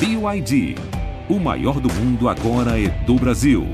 BYD. O maior do mundo agora é do Brasil.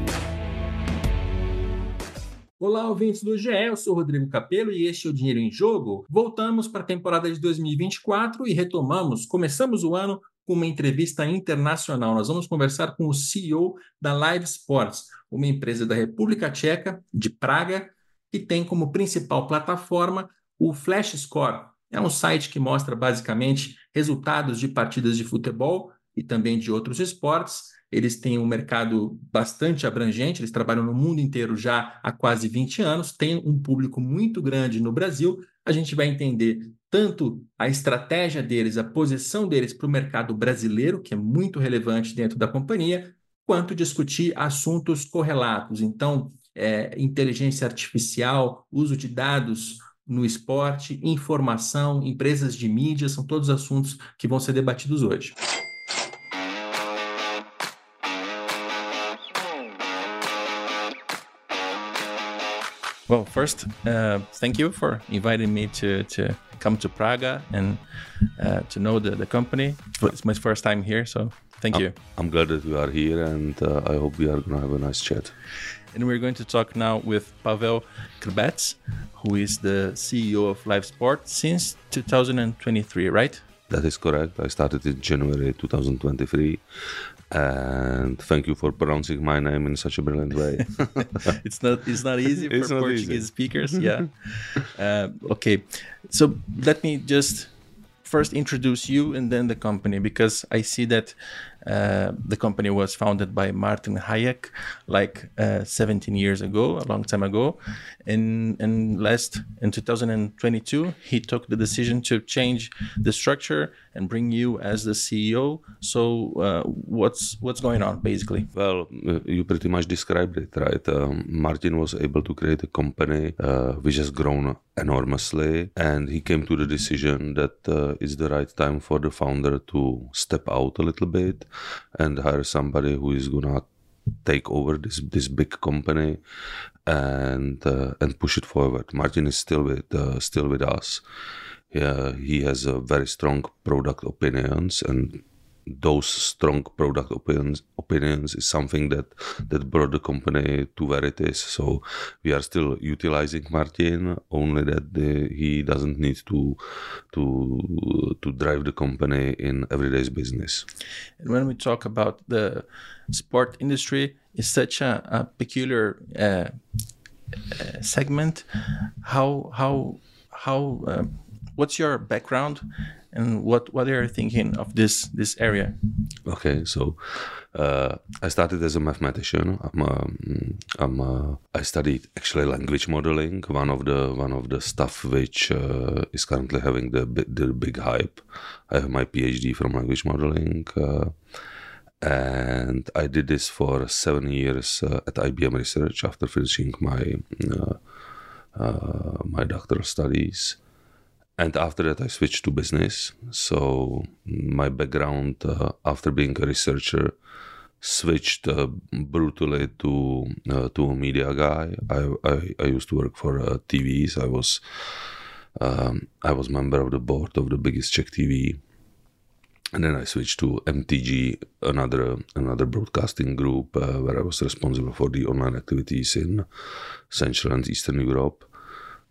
Olá, ouvintes do GE, eu sou Rodrigo Capello e este é o Dinheiro em Jogo. Voltamos para a temporada de 2024 e retomamos, começamos o ano com uma entrevista internacional. Nós vamos conversar com o CEO da Live Sports, uma empresa da República Tcheca, de Praga, que tem como principal plataforma o Flash Score. É um site que mostra basicamente resultados de partidas de futebol e também de outros esportes eles têm um mercado bastante abrangente, eles trabalham no mundo inteiro já há quase 20 anos, têm um público muito grande no Brasil. A gente vai entender tanto a estratégia deles, a posição deles para o mercado brasileiro, que é muito relevante dentro da companhia, quanto discutir assuntos correlatos. Então, é, inteligência artificial, uso de dados no esporte, informação, empresas de mídia, são todos assuntos que vão ser debatidos hoje. Well, first, uh, thank you for inviting me to, to come to Praga and uh, to know the, the company. It's my first time here, so thank I'm, you. I'm glad that you are here, and uh, I hope we are going to have a nice chat. And we're going to talk now with Pavel Krbec, who is the CEO of Live Sport since 2023, right? That is correct. I started in January 2023, and thank you for pronouncing my name in such a brilliant way. it's not it's not easy for not Portuguese easy. speakers. Yeah. uh, okay, so let me just first introduce you and then the company because I see that uh, the company was founded by Martin Hájek like uh, 17 years ago, a long time ago, and and last in 2022 he took the decision to change the structure and bring you as the CEO. So uh, what's what's going on basically? well, uh, you pretty much described it, right? Um, Martin was able to create a company uh, which has grown enormously, and he came to the decision that it's the right time for the founder to step out a little bit and hire somebody who is gonna take over this this big company and uh, and push it forward. Martin is still with uh, still with us. Yeah, he has a very strong product opinions and those strong product opinions opinions is something that that brought the company to where it is. So we are still utilizing Martin, only that the, he doesn't need to to to drive the company in everyday's business. And when we talk about the sport industry, is such a, a peculiar uh, uh, segment. How how how um, what's your background, and what what are you thinking of this this area? Okay, so uh, I started as a mathematician. I'm a, I'm a, I studied actually language modeling, one of the one of the stuff which uh, is currently having the the big hype. I have my PhD from language modeling, uh, and I did this for seven years uh, at IBM Research after finishing my uh, uh, my doctoral studies and after that i switched to business. So my background uh, after being a researcher switched uh, brutally to uh, to a media guy. I i, I used to work for uh, tvs i was um, i was member of the board of the biggest czech tv and then I switched to MTG, another another broadcasting group uh, where I was responsible for the online activities in Central and Eastern Europe.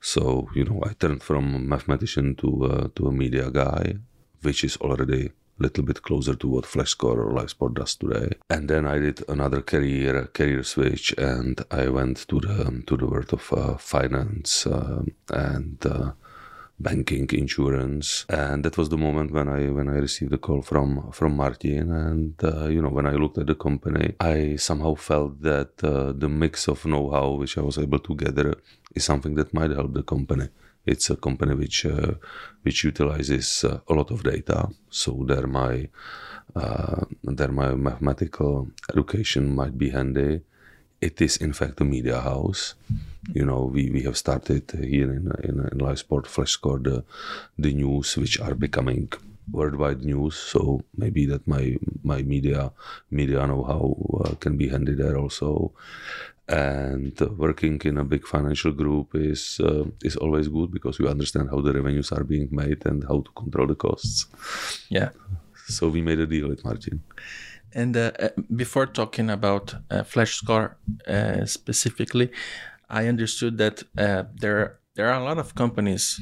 So you know, I turned from mathematician to uh, to a media guy, which is already a little bit closer to what FlashScore or LiveSport does today. And then I did another career career switch, and I went to the to the world of uh, finance um and. Uh, banking insurance. And that was the moment when i when i received a call from from martin. And uh, you know when i looked at the company i somehow felt that uh, the mix of know-how which i was able to gather is something that might help the company. It's a company which uh, which utilizes uh, a lot of data. So there my uh, there my mathematical education might be handy it is in fact a media house. You know, we, we have started here in in, in live sport flash score the the news which are becoming worldwide news. So maybe that my my media media know how uh, can be handy there also. And working in a big financial group is uh, is always good because you understand how the revenues are being made and how to control the costs. Yeah. so we made a deal with Martin. And uh, uh, before talking about uh, Flash Score uh, specifically, I understood that uh, there there are a lot of companies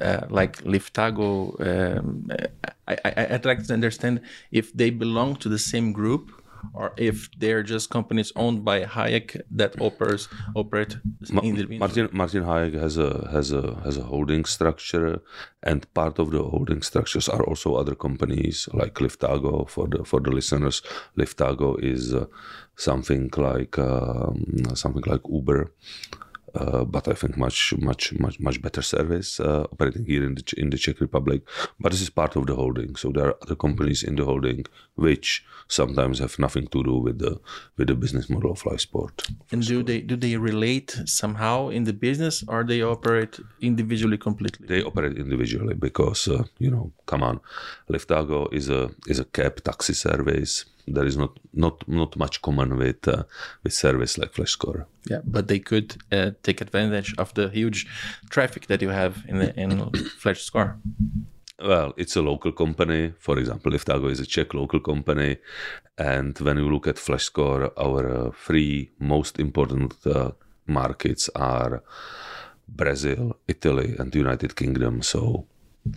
uh, like Liftago. Um, I, I'd like to understand if they belong to the same group or if they're just companies owned by Hájek that operates operate individually. Martin Martin Hájek has a has a has a holding structure, and part of the holding structures are also other companies like Liftago. For the for the listeners, Liftago is uh, something like um, something like Uber. Uh, but I think much, much, much, much better service uh, operating here in the in the Czech Republic. But this is part of the holding, so there are other companies in the holding which sometimes have nothing to do with the with the business model of Sport. And do they do they relate somehow in the business, or they operate individually completely? They operate individually because uh, you know, come on, Liftago is a is a cab taxi service there is not not not much common with uh, with service like FlashScore. Yeah, but they could uh, take advantage of the huge traffic that you have in the in FlashScore. Well, it's a local company. For example, Liftago is a Czech local company, and when you look at FlashScore, our uh, three most important uh, markets are Brazil, Italy, and the United Kingdom. So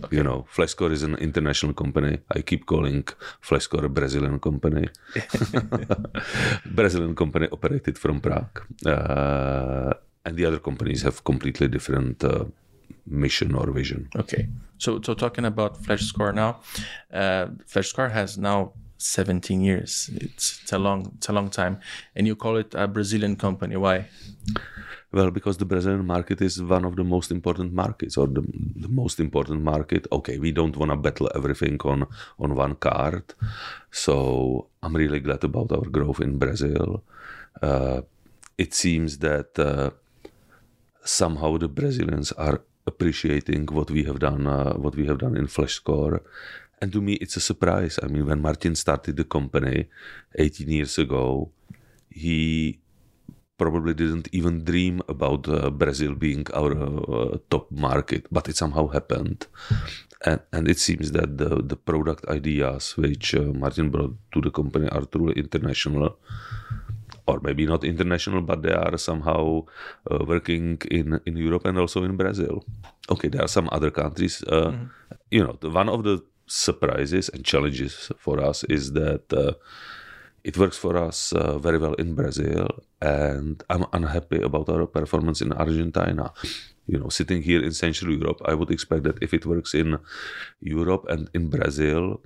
Okay. You know, FlashScore is an international company. I keep calling FlashScore a Brazilian company. Brazilian company operated from Prague. Uh, and the other companies have completely different uh, mission or vision. Okay. So, so talking about FlashScore now, uh, FlashScore has now 17 years. It's, it's a long, it's a long time, and you call it a Brazilian company. Why? Well, because the Brazilian market is one of the most important markets, or the, the most important market. Okay, we don't want to battle everything on on one card, so I'm really glad about our growth in Brazil. Uh, it seems that uh, somehow the Brazilians are appreciating what we have done, uh, what we have done in FlashScore. And to me, it's a surprise. I mean, when Martin started the company 18 years ago, he probably didn't even dream about uh, Brazil being our uh, top market, but it somehow happened. And, and it seems that the, the product ideas which uh, Martin brought to the company are truly international, or maybe not international, but they are somehow uh, working in, in Europe and also in Brazil. Okay, there are some other countries. Mm. You know, the, one of the surprises and challenges for us is that uh, it works for us uh, very well in Brazil, and I'm unhappy about our performance in Argentina. You know, sitting here in Central Europe, I would expect that if it works in Europe and in Brazil,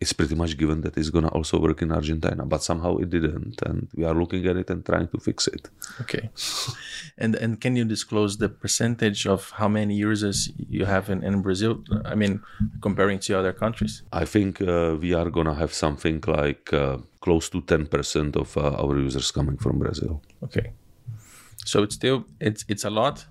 it's pretty much given that it's going to also work in Argentina, but somehow it didn't, and we are looking at it and trying to fix it. Okay, and and can you disclose the percentage of how many users you have in, in Brazil? I mean, comparing to other countries. I think uh, we are going to have something like uh, close to ten percent of uh, our users coming from Brazil. Okay, so it's still it's it's a lot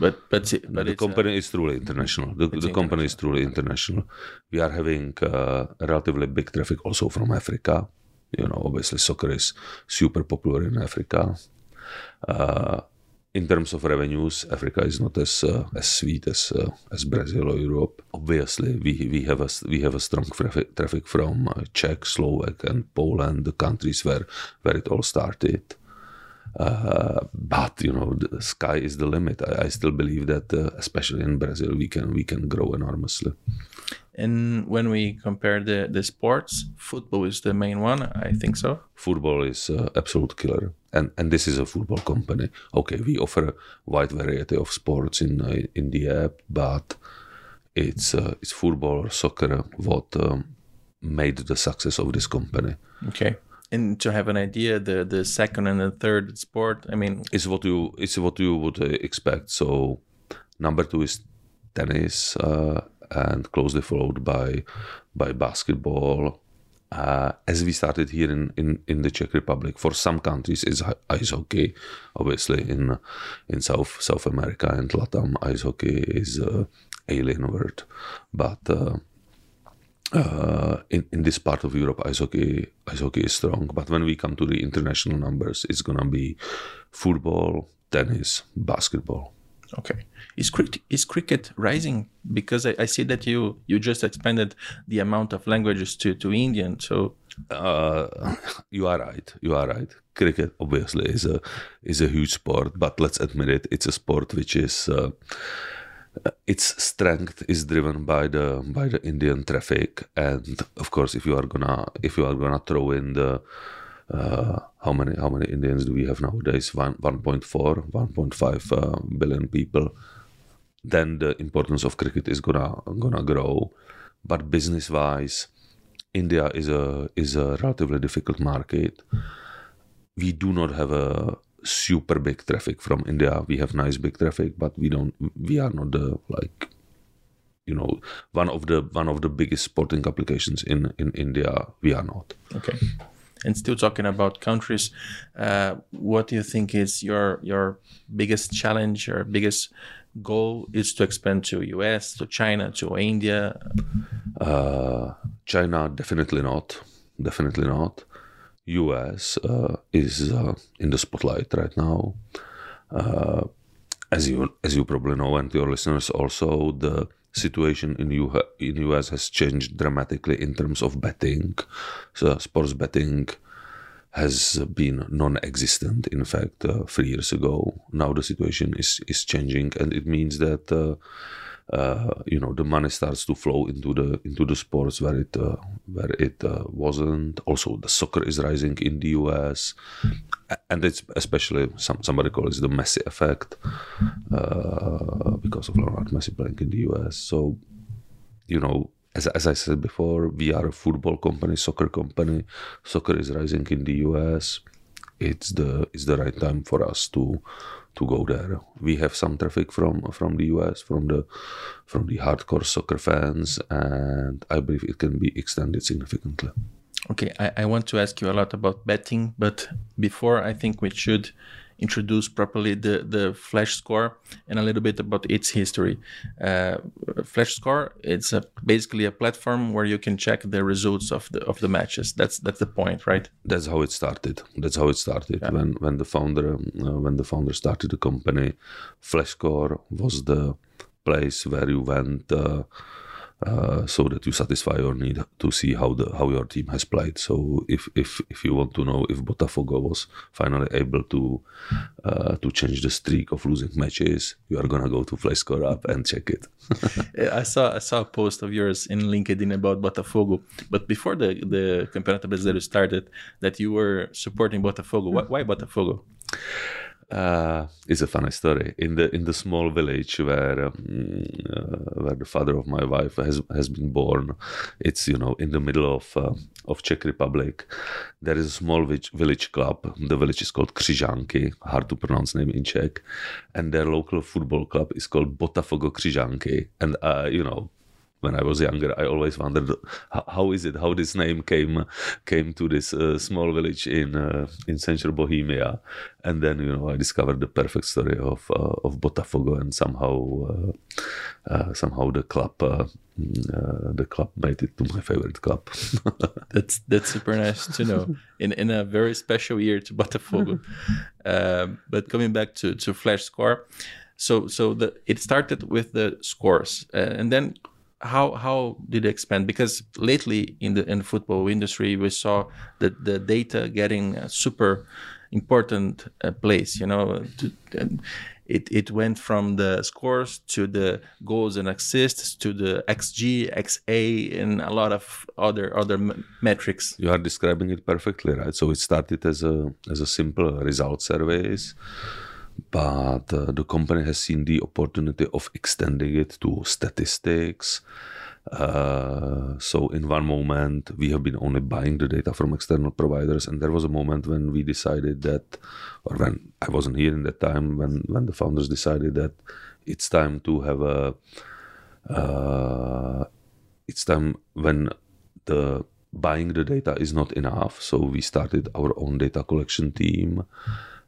but but but the company uh, is truly international. The, the company is truly international. We are having uh, relatively big traffic also from Africa. You know, obviously soccer is super popular in Africa. Uh, in terms of revenues, Africa is not as uh, as sweet as uh, as Brazil or Europe. Obviously, we we have a we have a strong traffic, traffic from uh, Czech, Slovak, and Poland, the countries where where it all started. Uh, but you know, the sky is the limit. I, I still believe that, uh, especially in Brazil, we can we can grow enormously. And when we compare the the sports, football is the main one. I think so. Football is uh, absolute killer, and and this is a football company. Okay, we offer a wide variety of sports in uh, in the app, but it's uh, it's football or soccer what um, made the success of this company. Okay and to have an idea the the second and the third sport i mean it's what you it's what you would uh, expect so number two is tennis uh, and closely followed by by basketball uh, as we started here in, in, in the Czech Republic, for some countries it's ice hockey. Obviously, in in South South America and Latam, ice hockey is uh, alien word. But uh, in, in this part of Europe, ice hockey, ice hockey is strong. But when we come to the international numbers, it's gonna be football, tennis, basketball. Okay. Is cricket is cricket rising? Because I, I see that you you just expanded the amount of languages to to Indian. So Uh, you are right. You are right. Cricket obviously is a is a huge sport, but let's admit it, it's a sport which is uh, its strength is driven by the by the Indian traffic, and of course, if you are gonna if you are gonna throw in the uh, how many how many Indians do we have nowadays? One 1.4, 1.5 uh, billion people. Then the importance of cricket is gonna gonna grow, but business wise, India is a is a relatively difficult market. We do not have a super big traffic from India. We have nice big traffic, but we don't. We are not the like, you know, one of the one of the biggest sporting applications in in India. We are not. okay. And still talking about countries, uh, what do you think is your your biggest challenge or biggest goal is to expand to US, to China, to India? Uh, China definitely not. Definitely not. US uh, is uh, in the spotlight right now. Uh, as you as you probably know, and your listeners also, the situation in U in US has changed dramatically in terms of betting. So sports betting has been non-existent. In fact, uh, three years ago. Now the situation is is changing, and it means that. Uh, you know the money starts to flow into the into the sports where it uh, where it uh, wasn't. Also, the soccer is rising in the U.S. and it's especially some somebody calls it the Messi effect because of Lionel Messi playing in the U.S. So you know. As, as I said before, we are a football company, soccer company. Soccer is rising in the US. It's the it's the right time for us to to go there. We have some traffic from from the US, from the from the hardcore soccer fans, and I believe it can be extended significantly. Okay, I, I want to ask you a lot about betting, but before I think we should introduce properly the, the Flash Score and a little bit about its history. Uh, Flash Score it's a, basically a platform where you can check the results of the of the matches. That's that's the point, right? That's how it started. That's how it started. When when the founder uh, when the founder started the company, Flash Score was the place where you went. Uh, uh, so that you satisfy your need to see how the how your team has played. So if if if you want to know if Botafogo was finally able to uh, to change the streak of losing matches, you are gonna go to FlashScore app and check it. I saw I saw a post of yours in LinkedIn about Botafogo, but before the the Campeonato Brasileiro started, that you were supporting Botafogo. Why, why Botafogo? Uh, it's a funny story. In the in the small village where um, uh, where the father of my wife has has been born, it's you know in the middle of uh, of Czech Republic. There is a small village, village club. The village is called Křižánky, hard to pronounce name in Czech, and their local football club is called Botafogo Křižánky. And uh, you know when I was younger, I always wondered how, is it how this name came came to this uh, small village in uh, in central Bohemia, and then you know I discovered the perfect story of uh, of Botafogo, and somehow uh, uh, somehow the club uh, the club made it to my favorite club. that's that's super nice to know in in a very special year to Botafogo. Um, but coming back to to Flash Score, so so the it started with the scores, and then how how did it expand? Because lately in the in the football industry, we saw that the data getting a super important uh, place. You know, to, it it went from the scores to the goals and assists to the xG, XA, and a lot of other other metrics. You are describing it perfectly, right? So it started as a as a simple result surveys but uh, the company has seen the opportunity of extending it to statistics. Uh, so in one moment we have been only buying the data from external providers, and there was a moment when we decided that, or when I wasn't here in that time, when when the founders decided that it's time to have a, uh, it's time when the buying the data is not enough. So we started our own data collection team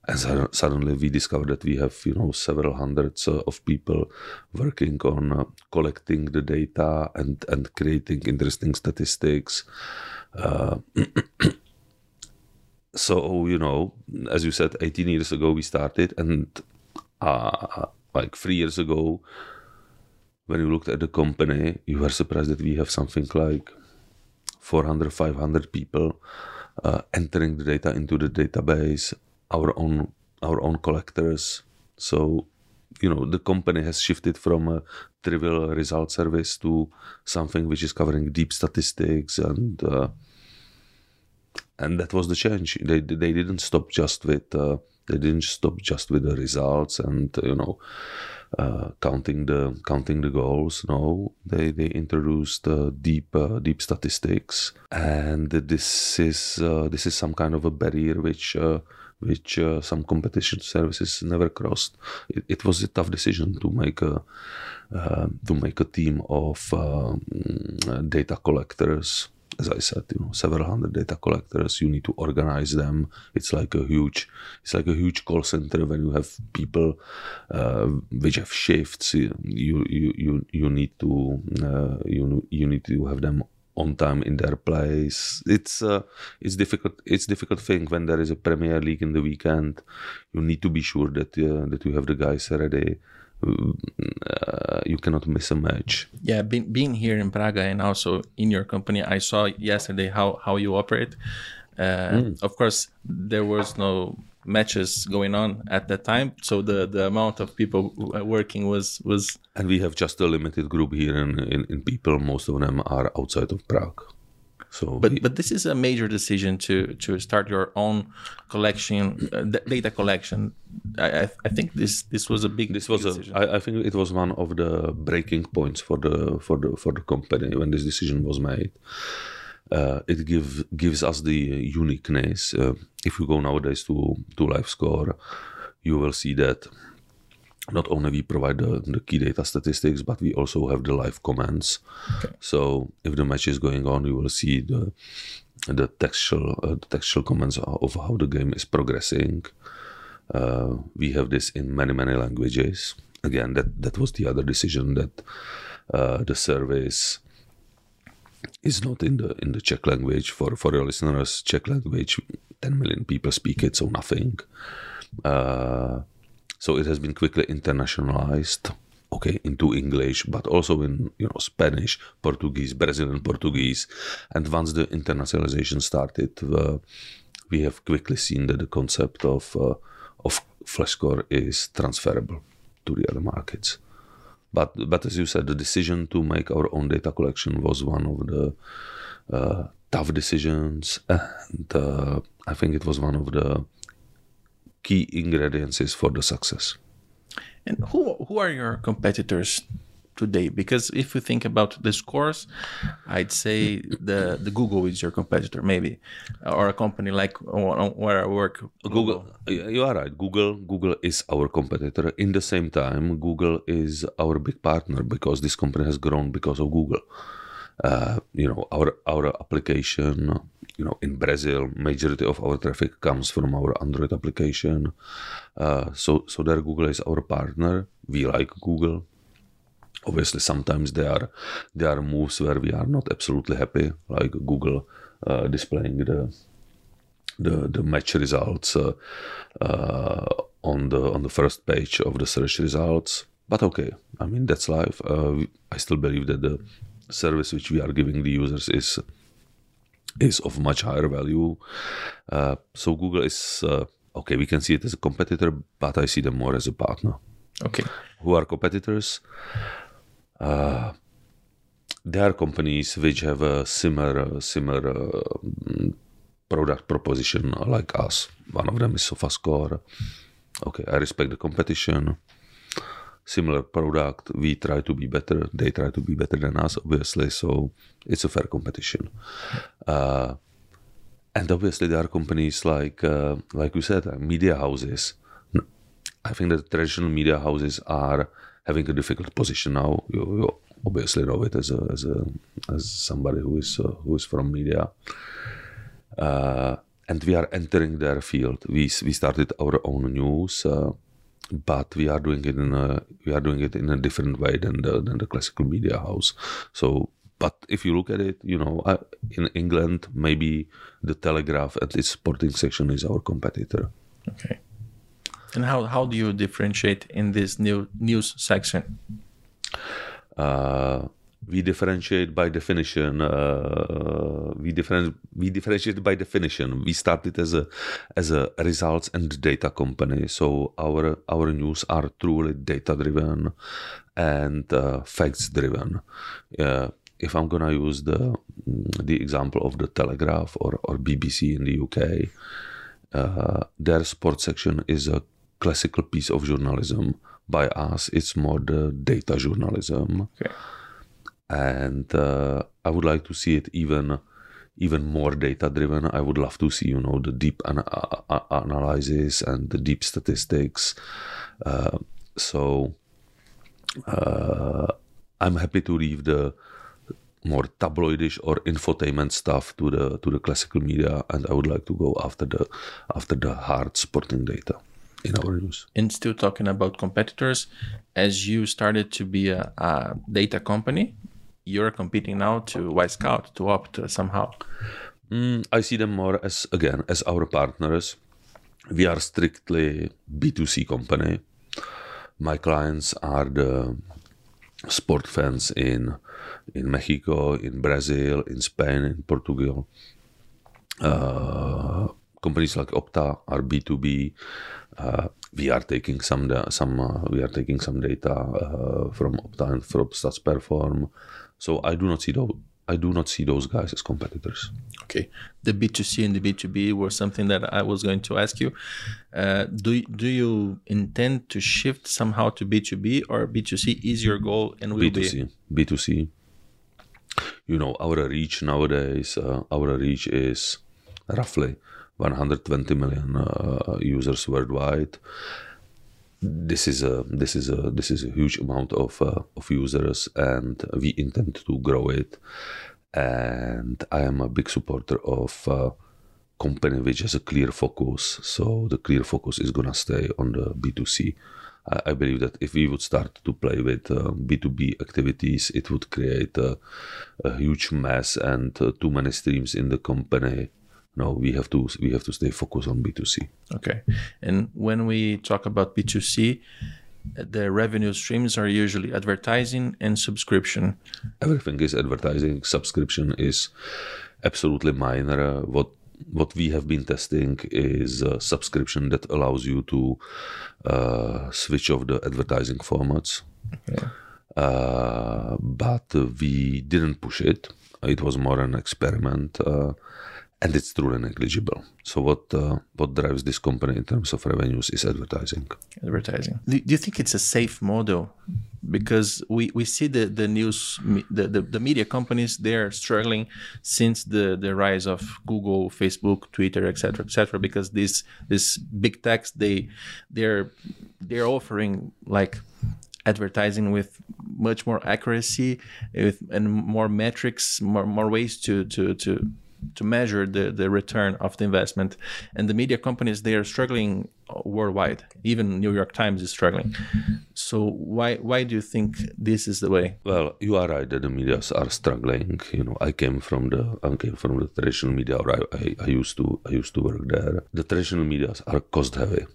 and suddenly we discovered that we have you know several hundreds of people working on uh, collecting the data and and creating interesting statistics uh, so you know as you said 18 years ago we started and uh, like three years ago, when you looked at the company, you were surprised that we have something like 400, 500 people uh, entering the data into the database, our own our own collectors. So, you know, the company has shifted from a trivial result service to something which is covering deep statistics and uh, and that was the change. They they didn't stop just with uh, they didn't stop just with the results and you know uh, counting the counting the goals. No, they they introduced uh, deep uh, deep statistics, and this is uh, this is some kind of a barrier which. Uh, which uh, some competition services never crossed. It, it, was a tough decision to make a to make a team of data collectors as I said, you know, several hundred data collectors. You need to organize them. It's like a huge, it's like a huge call center when you have people uh, which have shifts. You you you you need to uh, you you need to have them on time in their place. It's uh, it's difficult. It's difficult thing when there is a Premier League in the weekend. You need to be sure that uh, that you have the guys ready uh, you cannot miss a match. Yeah, being, being here in Praga and also in your company, I saw yesterday how, how you operate. Uh, mm. Of course, there was no matches going on at that time, so the, the amount of people working was was. And we have just a limited group here in, in, in people. Most of them are outside of Prague. So, but but this is a major decision to to start your own collection, uh, data collection. I, I think this this was a big. This was decision. a. I, I think it was one of the breaking points for the for the for the company when this decision was made. Uh, it give, gives us the uniqueness. Uh, if you go nowadays to to LiveScore, you will see that not only we provide the, the, key data statistics, but we also have the live comments. Okay. So if the match is going on, you will see the the textual uh, the textual comments of how the game is progressing. Uh, we have this in many many languages. Again, that that was the other decision that uh, the service is not in the in the Czech language for for your listeners. Czech language, ten million people speak it, so nothing. Uh, so it has been quickly internationalized, okay, into English, but also in you know Spanish, Portuguese, Brazilian Portuguese, and once the internationalization started, uh, we have quickly seen that the concept of uh, of FlashScore is transferable to the other markets. But but as you said, the decision to make our own data collection was one of the uh, tough decisions, and uh, I think it was one of the key ingredients for the success. And who who are your competitors today? Because if you think about the scores, I'd say the the Google is your competitor, maybe, or a company like where I work. Google, you are right. Google Google is our competitor. In the same time, Google is our big partner because this company has grown because of Google. Uh, you know, our our application you know, in Brazil, majority of our traffic comes from our Android application. Uh, so, so there Google is our partner. We like Google. Obviously, sometimes there are there are moves where we are not absolutely happy, like Google uh, displaying the the the match results uh, uh on the on the first page of the search results. But okay, I mean that's life. Uh, I still believe that the service which we are giving the users is is of much higher value. Uh, so Google is uh, okay. We can see it as a competitor, but I see them more as a partner. Okay. Who are competitors? Uh, there are companies which have a similar similar uh, product proposition like us. One of them is SofaScore. Okay, I respect the competition similar product. We try to be better. They try to be better than us, obviously. So it's a fair competition. Uh, and obviously, there are companies like, uh, like you said, uh, media houses. I think that traditional media houses are having a difficult position now. You, you obviously know it as a, as a as somebody who is uh, who is from media. Uh, and we are entering their field. We we started our own news uh, but we are doing it in a we are doing it in a different way than the than the classical media house. So, but if you look at it, you know, uh, in England, maybe the Telegraph at its sporting section is our competitor. Okay. And how, how do you differentiate in this new news section? Uh, we differentiate by definition. Uh, we different we differentiate by definition. We started as a as a results and data company, so our our news are truly data driven and uh, facts driven. Uh, if I'm gonna use the the example of the Telegraph or or BBC in the UK, uh, their sports section is a classical piece of journalism. By us, it's more the data journalism. Okay. And uh, I would like to see it even even more data driven. I would love to see, you know, the deep ana- a- analysis and the deep statistics. Uh, so uh, I'm happy to leave the more tabloidish or infotainment stuff to the to the classical media, and I would like to go after the after the hard sporting data in our news. And still talking about competitors, as you started to be a, a data company, you're competing now to Wyscout, to Opta somehow. Mm, I see them more as again as our partners. We are strictly B2C company. My clients are the sport fans in in Mexico, in Brazil, in Spain, in Portugal. Uh, companies like Opta are B2B. Uh, we are taking some some uh, we are taking some data uh, from Opta and from StatsPerform. So I do not see those I do not see those guys as competitors. Okay, the B2C and the B2B were something that I was going to ask you. Uh, do do you intend to shift somehow to B2B or B2C is your goal and will B2C, B2C. You know, our reach nowadays, uh, our reach is roughly 120 million uh, users worldwide. This is a this is a this is a huge amount of uh, of users, and we intend to grow it. And I am a big supporter of uh, company which has a clear focus. So the clear focus is gonna stay on the B2C. I, I believe that if we would start to play with uh, B2B activities, it would create a, a huge mess and uh, too many streams in the company. No, we have to we have to stay focused on B2C. Okay. And when we talk about B2C, the revenue streams are usually advertising and subscription. Everything is advertising. Subscription is absolutely minor. Uh, what what we have been testing is a subscription that allows you to uh, switch off the advertising formats. Uh, but we didn't push it. It was more an experiment, uh, and it's truly negligible. So what uh, what drives this company in terms of revenues is advertising. advertising. Do, do you think it's a safe model? Because we, we see the, the news, the, the, the media companies, they're struggling since the, the rise of Google, Facebook, Twitter, etc., etc. because these this big techs, they they're they're offering like advertising with much more accuracy with and more metrics, more, more ways to to to to measure the, the return of the investment. And the media companies they are struggling worldwide. Even New York Times is struggling. So why why do you think this is the way? Well, you are right that the medias are struggling. You know, I came from the I came from the traditional media. Or I, I, I used to I used to work there. The traditional medias are cost heavy.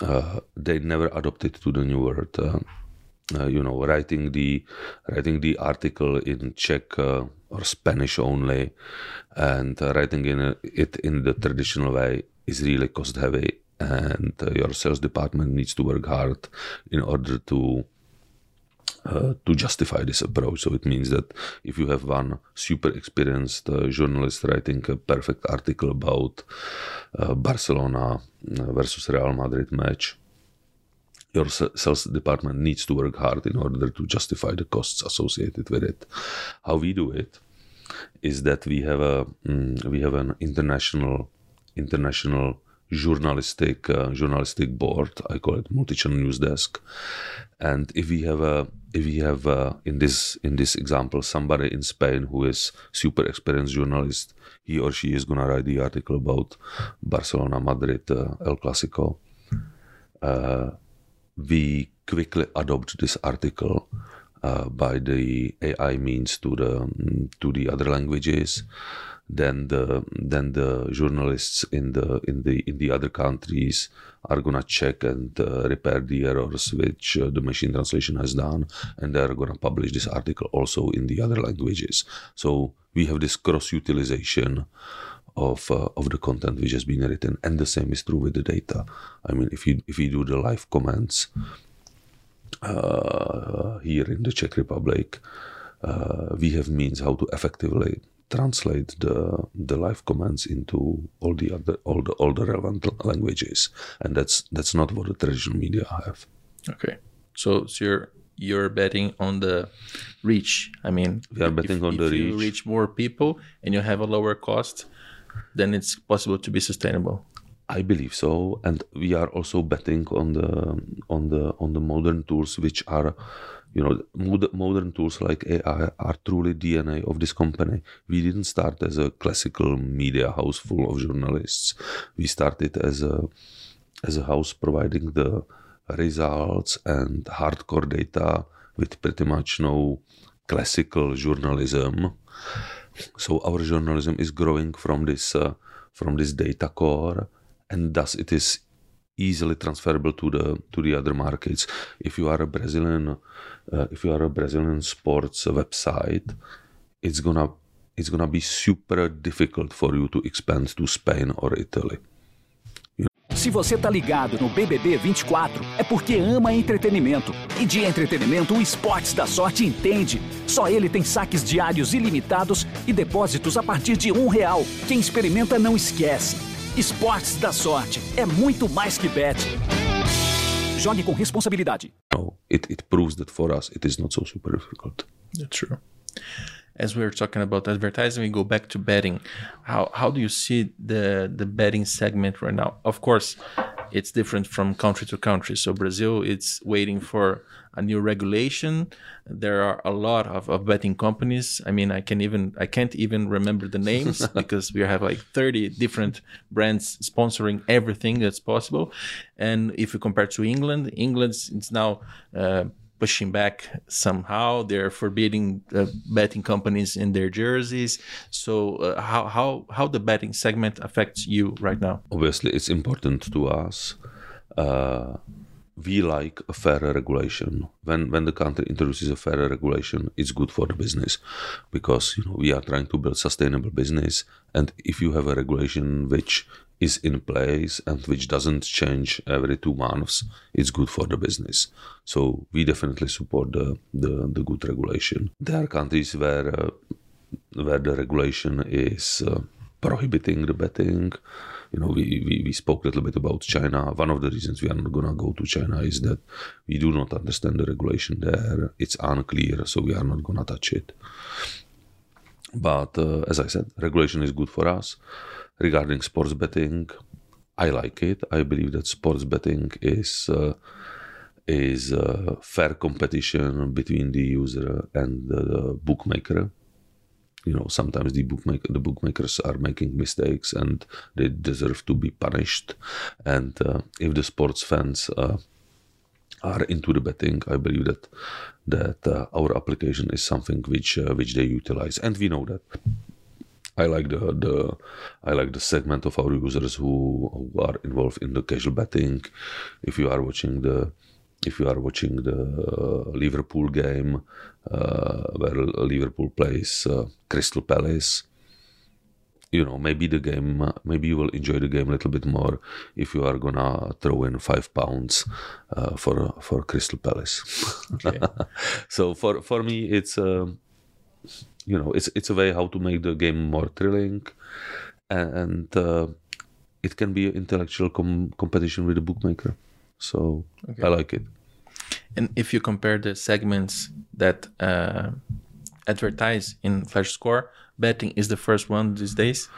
Uh, they never adopted to the new world. Uh, uh, you know, writing the writing the article in Czech uh, or Spanish only, and uh, writing in a, it in the traditional way is really cost heavy, and uh, your sales department needs to work hard in order to uh, to justify this approach. So it means that if you have one super experienced uh, journalist writing a perfect article about uh, Barcelona versus Real Madrid match, your sales department needs to work hard in order to justify the costs associated with it. How we do it is that we have a mm, we have an international international journalistic uh, journalistic board. I call it multi-channel news desk. And if we have a if we have uh in this in this example somebody in Spain who is super experienced journalist, he or she is gonna write the article about Barcelona, Madrid, uh, El Clasico. Uh, we quickly adopt this article uh, by the AI means to the to the other languages, then the then the journalists in the in the in the other countries are gonna check and uh, repair the errors which uh, the machine translation has done, and they're gonna publish this article also in the other languages. So we have this cross utilization of uh, of the content which has been written, and the same is true with the data. I mean, if you if you do the live comments uh, here in the Czech Republic, uh, we have means how to effectively translate the the live comments into all the other all the all the relevant languages, and that's that's not what the traditional media have. Okay, so, so you're you're betting on the reach. I mean, we are betting if, on if the you reach. reach more people and you have a lower cost, then it's possible to be sustainable. I believe so, and we are also betting on the on the on the modern tools which are, you know, mod- modern tools like AI are truly DNA of this company. We didn't start as a classical media house full of journalists. We started as a as a house providing the results and hardcore data with pretty much no classical journalism. So our journalism is growing from this uh, from this data core, and thus it is easily transferable to the to the other markets. If you are a Brazilian, uh, if you are a Brazilian sports website, it's gonna it's gonna be super difficult for you to expand to Spain or Italy. Se você tá ligado no BBB 24, é porque ama entretenimento. E de entretenimento, o Esportes da Sorte entende. Só ele tem saques diários ilimitados e depósitos a partir de um real. Quem experimenta não esquece. Esportes da Sorte é muito mais que bet. Jogue com responsabilidade. No, it, it proves that for us it is not so super difficult. That's true. As we were talking about advertising, we go back to betting. How how do you see the the betting segment right now? Of course, it's different from country to country. So Brazil, it's waiting for a new regulation. There are a lot of, of betting companies. I mean, I can even I can't even remember the names because we have like 30 different brands sponsoring everything that's possible. And if you compare to England, England it's now uh, pushing back somehow. They're forbidding uh, betting companies in their jerseys. So uh, how how how the betting segment affects you right now? Obviously, it's important to us. Uh, we like a fairer regulation. When when the country introduces a fairer regulation, it's good for the business because you know we are trying to build sustainable business. And if you have a regulation which is in place and which doesn't change every two months, it's good for the business. So we definitely support the the, the good regulation. There are countries where uh, where the regulation is uh, prohibiting the betting. You know, we, we, we spoke a little bit about China. One of the reasons we are not going to go to China is that we do not understand the regulation there. It's unclear, so we are not going to touch it. But uh, as I said, regulation is good for us. Regarding sports betting, I like it. I believe that sports betting is uh, is uh, fair competition between the user and the bookmaker. You know, sometimes the bookmaker the bookmakers are making mistakes and they deserve to be punished. And uh, if the sports fans uh, are into the betting, I believe that that uh, our application is something which uh, which they utilize, and we know that. I like the, the I like the segment of our users who, who are involved in the casual betting. If you are watching the if you are watching the uh, Liverpool game where Liverpool plays uh, Crystal Palace, you know maybe the game uh, maybe you will enjoy the game a little bit more if you are gonna throw in five pounds uh, for for Crystal Palace. Okay. so for for me it's. Um, you know it's it's a way how to make the game more thrilling and uh, it can be an intellectual com- competition with the bookmaker so Okay. i like it And if you compare the segments that uh, advertise in Flash Score, betting is the first one these days.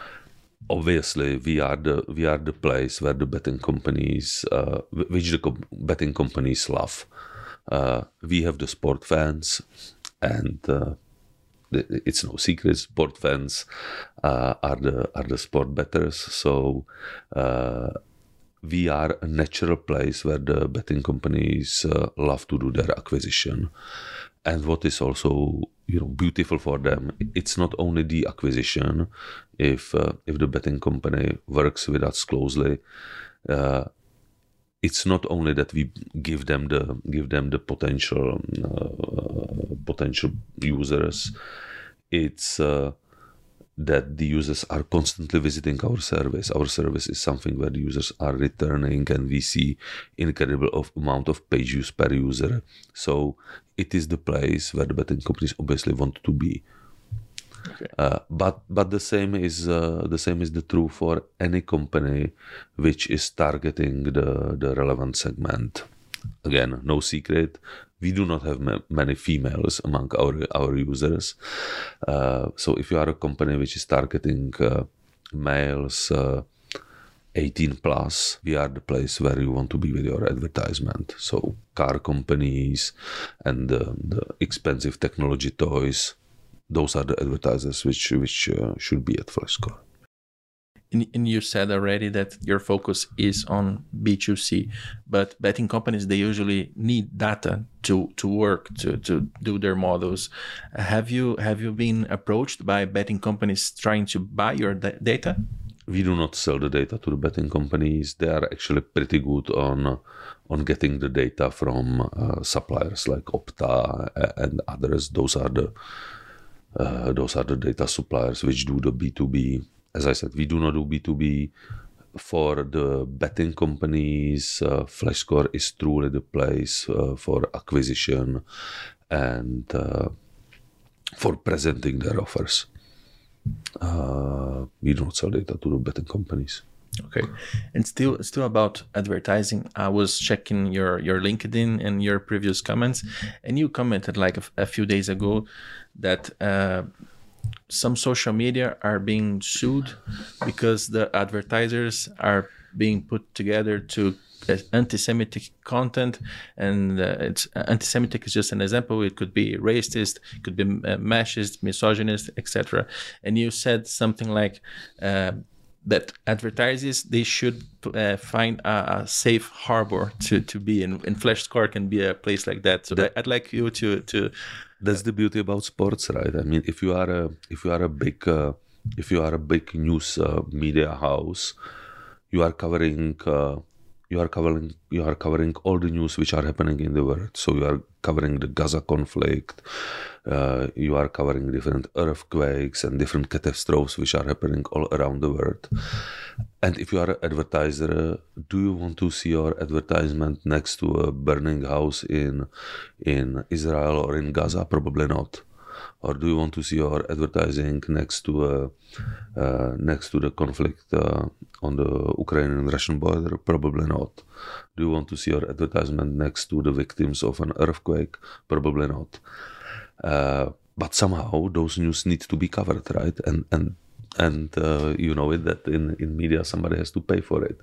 obviously we are the we are the place where the betting companies uh, which the betting companies love uh, we have the sport fans and uh, it's no secret sport fans uh, are the are the sport betters so uh, we are a natural place where the betting companies uh, love to do their acquisition. And what is also you know beautiful for them it's not only the acquisition. If uh, if the betting company works with us closely uh, it's not only that we give them the give them the potential uh, potential users it's uh, that the users are constantly visiting our service. Our service is something where the users are returning, and we see incredible of amount of page views per user. So it is the place where the betting companies obviously want to be. Okay. Uh, but but the same is uh, the same is the true for any company which is targeting the the relevant segment. Again, no secret we do not have ma- many females among our our users. Uh, so if you are a company which is targeting uh, males uh, 18 plus, we are the place where you want to be with your advertisement. So car companies and the expensive technology toys, those are the advertisers which which uh, should be at FlashScore and you said already that your focus is on B2C, but betting companies they usually need data to to work to to do their models. Have you have you been approached by betting companies trying to buy your data? We do not sell the data to the betting companies. They are actually pretty good on on getting the data from uh, suppliers like Opta and others. Those are the uh, those are the data suppliers which do the B2B as I said, we do not do B2B. For the betting companies, uh, FlashScore is truly the place uh, for acquisition and uh, for presenting their offers. Uh, we do not sell data to the betting companies. Okay, and still, still about advertising. I was checking your your LinkedIn and your previous comments, and you commented like a, a few days ago that uh, some social media are being sued because the advertisers are being put together to uh, anti-Semitic content, and uh, it's uh, anti-Semitic is just an example. It could be racist, it could be uh, machist, misogynist, etc. And you said something like uh, that advertisers they should uh, find a, a, safe harbor to, to be in. And FlashScore can be a place like that. So that, I'd like you to to that's the beauty about sports, right? I mean, if you are a if you are a big uh, if you are a big news uh, media house, you are covering uh, you are covering you are covering all the news which are happening in the world. So you are covering the Gaza conflict. Uh, you are covering different earthquakes and different catastrophes which are happening all around the world. And if you are an advertiser, do you want to see your advertisement next to a burning house in in Israel or in Gaza? Probably not or do you want to see your advertising next to a, uh, next to the conflict uh, on the Ukrainian Russian border? Probably not. Do you want to see your advertisement next to the victims of an earthquake? Probably not. Uh, but somehow those news need to be covered, right? And and and uh, you know it that in in media somebody has to pay for it.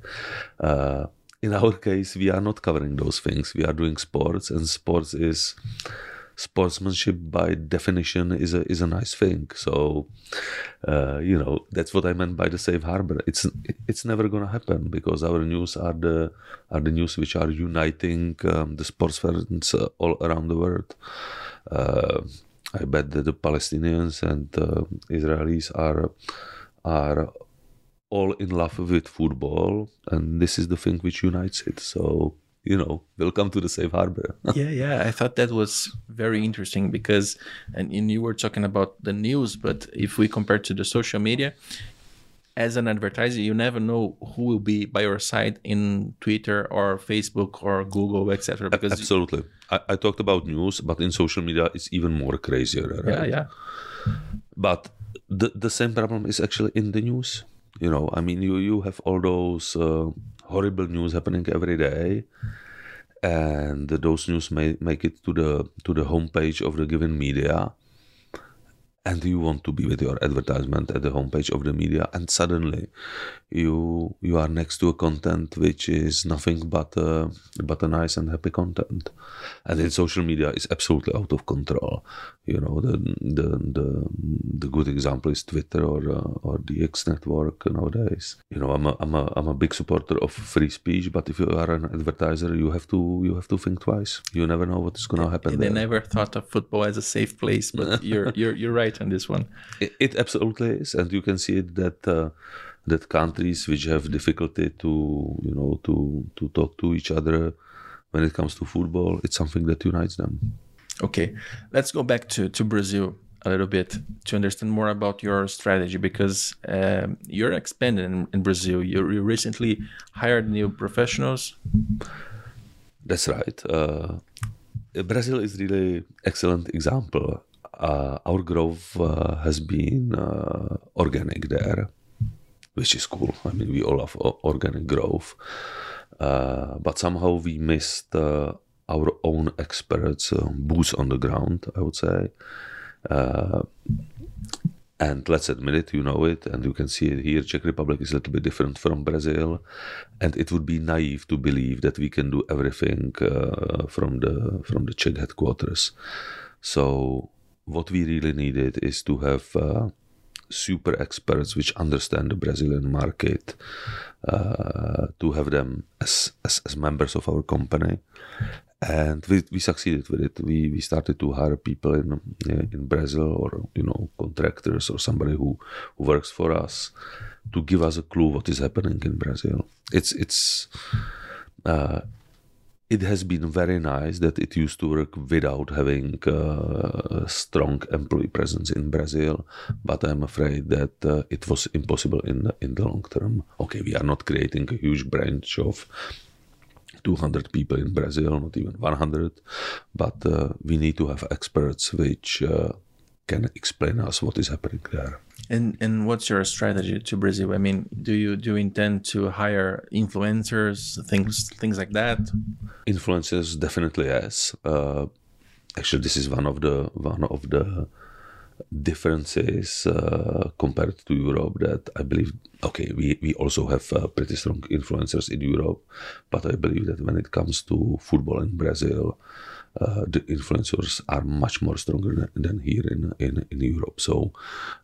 Uh, in our case, we are not covering those things. We are doing sports, and sports is sportsmanship by definition is a is a nice thing. So, uh, you know, that's what I meant by the safe harbor. It's it's never gonna happen because our news are the are the news which are uniting um, the sports fans uh, all around the world. Uh, I bet that the Palestinians and uh, Israelis are are all in love with football, and this is the thing which unites it. So you know, welcome to the safe harbor. yeah, yeah. I thought that was very interesting because, and, and you were talking about the news, but if we compare to the social media, as an advertiser, you never know who will be by your side in Twitter or Facebook or Google, etc. Because absolutely, I, I, talked about news, but in social media, it's even more crazier. Right? Yeah, yeah. But the the same problem is actually in the news. You know, I mean, you you have all those. Uh, horrible news happening every day and those news may make it to the to the homepage of the given media and you want to be with your advertisement at the homepage of the media and suddenly you you are next to a content which is nothing but a, but a nice and happy content. And in social media is absolutely out of control. You know the the the, the good example is twitter or uh, or the x network nowadays. You know i'm a, I'm a i'm a big supporter of free speech but if you are an advertiser you have to you have to think twice. You never know what is going to happen They there. never thought of football as a safe place, but you're you're you're right on this one. It, it absolutely is, and you can see that uh, that countries which have difficulty to you know to to talk to each other when it comes to football, it's something that unites them. Okay, let's go back to, to Brazil a little bit to understand more about your strategy because um, you're expanding in, in Brazil. You, you recently hired new professionals. That's right. Uh, Brazil is really excellent example. Uh, our growth uh, has been uh, organic there, which is cool. I mean, we all have organic growth, but somehow we missed our own experts, uh, boots on the ground. I would say. And let's admit it, you know it, and you can see it here. Czech Republic is a little bit different from Brazil, and it would be naive to believe that we can do everything uh, from the from the Czech headquarters. So what we really needed is to have uh, super experts which understand the Brazilian market, uh, to have them as, as as members of our company, and we, we succeeded with it. We we started to hire people in in Brazil or you know contractors or somebody who, who works for us to give us a clue what is happening in Brazil. It's it's uh, it has been very nice that it used to work without having uh, a strong employee presence in Brazil, but I'm afraid that uh, it was impossible in the, in the long term. Okay, we are not creating a huge branch of 200 people in Brazil, not even 100, but uh, we need to have experts which uh, can explain us what is happening there. And and what's your strategy to Brazil? I mean, do you do you intend to hire influencers, things things like that? Influencers definitely yes. Uh, actually, this is one of the one of the differences uh, compared to Europe that I believe okay we, we also have uh, pretty strong influencers in Europe but I believe that when it comes to football in Brazil uh, the influencers are much more stronger than, here in, in, in Europe so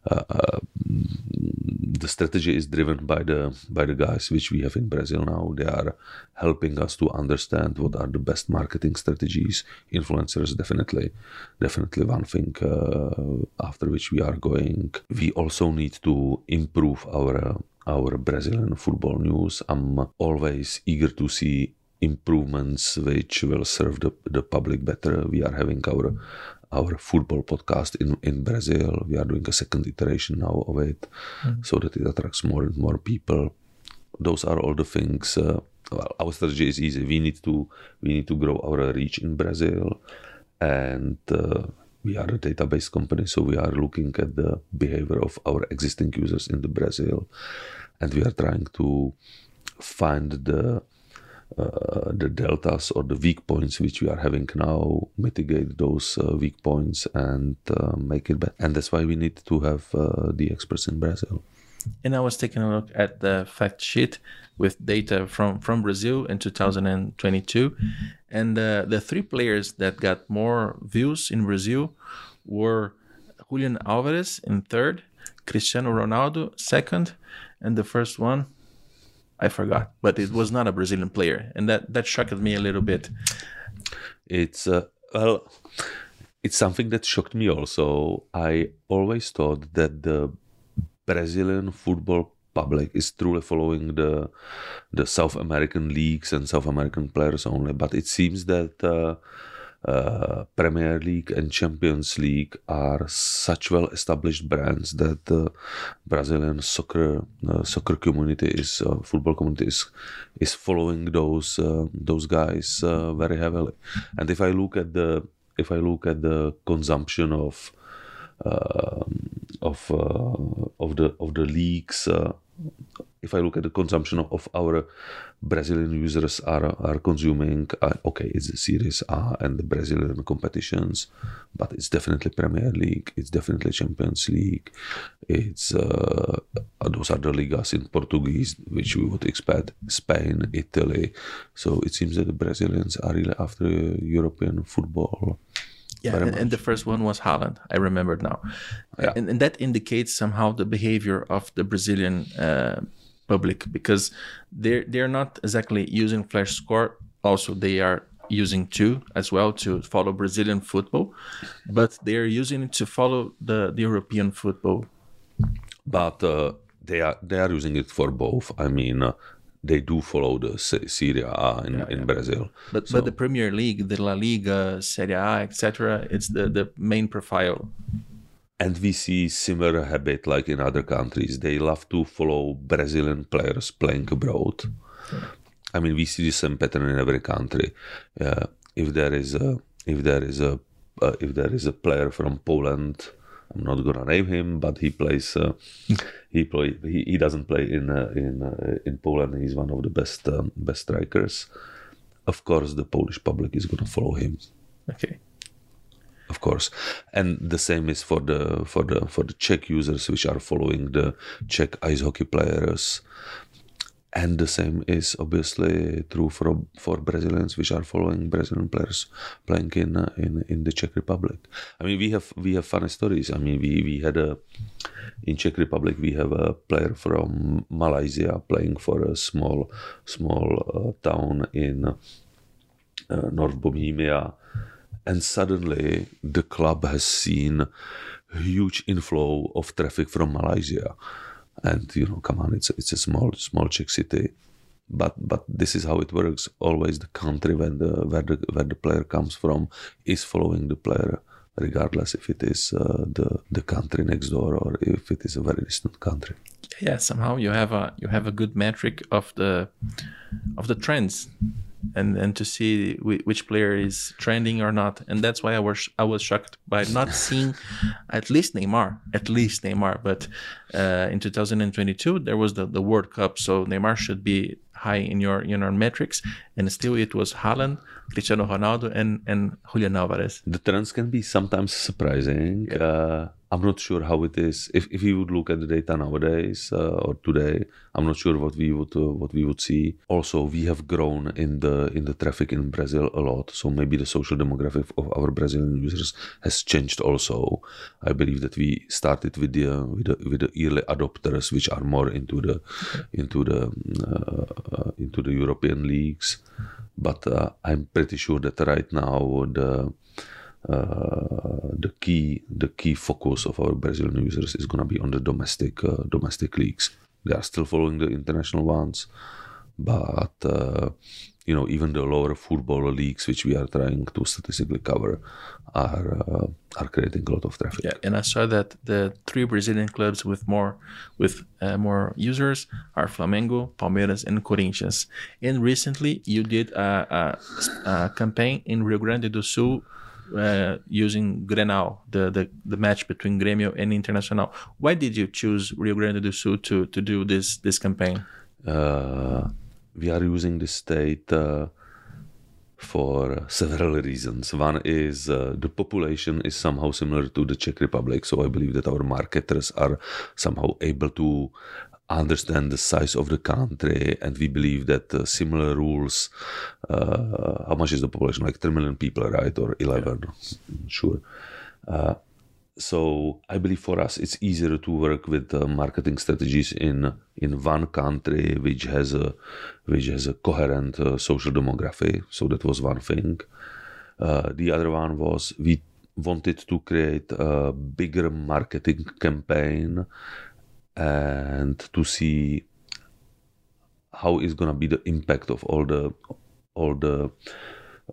uh, uh, the strategy is driven by the by the guys which we have in Brazil now they are helping us to understand what are the best marketing strategies influencers definitely definitely one thing uh, after which we are going. We also need to improve our our Brazilian football news. I'm always eager to see improvements which will serve the, the public better. We are having our our football podcast in, in Brazil. We are doing a second iteration now of it so that it attracts more and more people. Those are all the things. Uh, well, our strategy is easy. We need to we need to grow our reach in Brazil, and uh, we are a database company, so we are looking at the behavior of our existing users in the Brazil, and we are trying to find the uh, the deltas or the weak points which we are having now, mitigate those uh, weak points and uh, make it better. And that's why we need to have uh, the experts in Brazil. And I was taking a look at the fact sheet with data from from Brazil in 2022, and uh, the three players that got more views in Brazil were Julian Alvarez in third, Cristiano Ronaldo second, and the first one I forgot, but it was not a Brazilian player, and that that shocked me a little bit. It's uh, well, it's something that shocked me also. I always thought that the Brazilian football public is truly following the the South American leagues and South American players only, but it seems that. Uh, uh, Premier League and Champions League are such well-established brands that the Brazilian soccer uh, soccer community is uh, football community is is following those uh, those guys uh, very heavily. And if I look at the if I look at the consumption of um of of the of the leagues if I look at the consumption of, our Brazilian users are are consuming, uh, okay, it's the Series A and the Brazilian competitions, but it's definitely Premier League, it's definitely Champions League, it's uh, those are the ligas in Portuguese, which we would expect, Spain, Italy. So it seems that the Brazilians are really after European football. Yeah, and, and the first one was Haaland. I remembered now, Yeah. and, and that indicates somehow the behavior of the Brazilian uh, public because they're they're not exactly using Flash Score. Also, they are using two as well to follow Brazilian football, but they are using it to follow the, the European football. but uh, they are they are using it for both. I mean, uh, they do follow the Se- Serie A in, in Brazil. But So- but the Premier League, the La Liga, Serie A, etc., it's the the main profile. and we see similar habit like in other countries. They love to follow Brazilian players playing abroad. I mean, we see the same pattern in every country. Uh, if there is a if there is a uh, if there is a player from Poland, I'm not gonna name him, but he plays. Uh, he play. He, he doesn't play in uh, in uh, in Poland. He's one of the best um, best strikers. Of course, the Polish public is gonna follow him Okay. of course and the same is for the for the for the czech users which are following the czech ice hockey players and the same is obviously true for for brazilians which are following brazilian players playing in uh, in in the czech republic. I mean we have we have funny stories. I mean we we had a in czech republic we have a player from malaysia playing for a small small uh, town in uh, north bohemia. And suddenly the club has seen huge inflow of traffic from Malaysia. And you know, come on, it's it's a small small Czech city, but but this is how it works. Always the country when the where the where the player comes from is following the player, regardless if it is uh, the the country next door or if it is a very distant country. yeah somehow you have a you have a good metric of the of the trends and and to see whi- which player is trending or not. And that's why i was i was shocked by not seeing at least neymar at least neymar. But uh, in 2022 there was the, the world cup. So neymar should be high in your in your metrics. And still it was Haaland, cristiano ronaldo and and julian alvarez. The trends can be sometimes surprising. Uh, I'm not sure how it is. If if you would look at the data nowadays uh, or today, I'm not sure what we would uh, what we would see. Also, we have grown in the in the traffic in Brazil a lot. So maybe the social demographic of our Brazilian users has changed. Also, I believe that we started with the uh, with the, with the early adopters, which are more into the into the uh, into the European leagues. But uh, I'm pretty sure that right now the the key the key focus of our Brazilian users is going to be on the domestic uh, domestic leagues. They are still following the international ones, but uh, you know even the lower football leagues, which we are trying to statistically cover, are uh, are creating a lot of traffic. Yeah, and I saw that the three Brazilian clubs with more with uh, more users are Flamengo, Palmeiras, and Corinthians. And recently, you did a, a, a campaign in Rio Grande do Sul uh, using Grenal, the, the the match between Grêmio and Internacional. Why did you choose Rio Grande do Sul to to do this this campaign? uh, we are using the state uh, for several reasons. One is uh, the population is somehow similar to the Czech Republic, so I believe that our marketers are somehow able to understand the size of the country, and we believe that uh, similar rules. Uh, how much is the population? Like 3 million people, right? Or 11? Sure. Uh, so I believe for us it's easier to work with uh, marketing strategies in in one country which has a which has a coherent uh, social demography. So that was one thing. Uh, the other one was we wanted to create a bigger marketing campaign and to see how is going to be the impact of all the all the